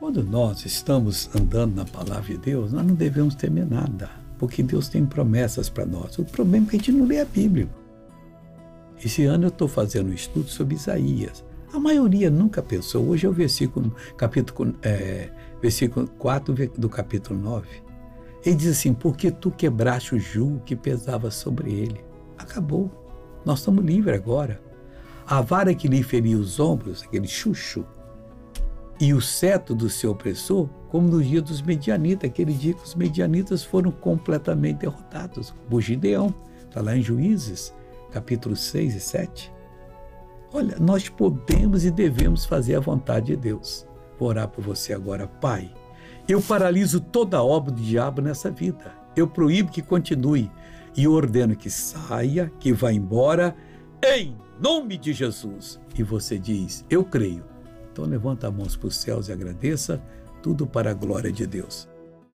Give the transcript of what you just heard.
Quando nós estamos andando na palavra de Deus, nós não devemos temer nada, porque Deus tem promessas para nós. O problema é que a gente não lê a Bíblia. Esse ano eu estou fazendo um estudo sobre Isaías. A maioria nunca pensou. Hoje é o versículo, capítulo, é, versículo 4 do capítulo 9. Ele diz assim: Porque tu quebraste o jugo que pesava sobre ele. Acabou. Nós estamos livres agora. A vara que lhe feria os ombros, aquele chucho, e o cetro do seu opressor, como no dia dos medianitas, aquele dia que os medianitas foram completamente derrotados. Gideão, está lá em Juízes, capítulo 6 e 7. Olha, nós podemos e devemos fazer a vontade de Deus. Vou orar por você agora, Pai. Eu paraliso toda a obra do diabo nessa vida. Eu proíbo que continue e ordeno que saia, que vá embora, em nome de Jesus. E você diz: Eu creio então levanta as mãos para os céus e agradeça, tudo para a glória de Deus.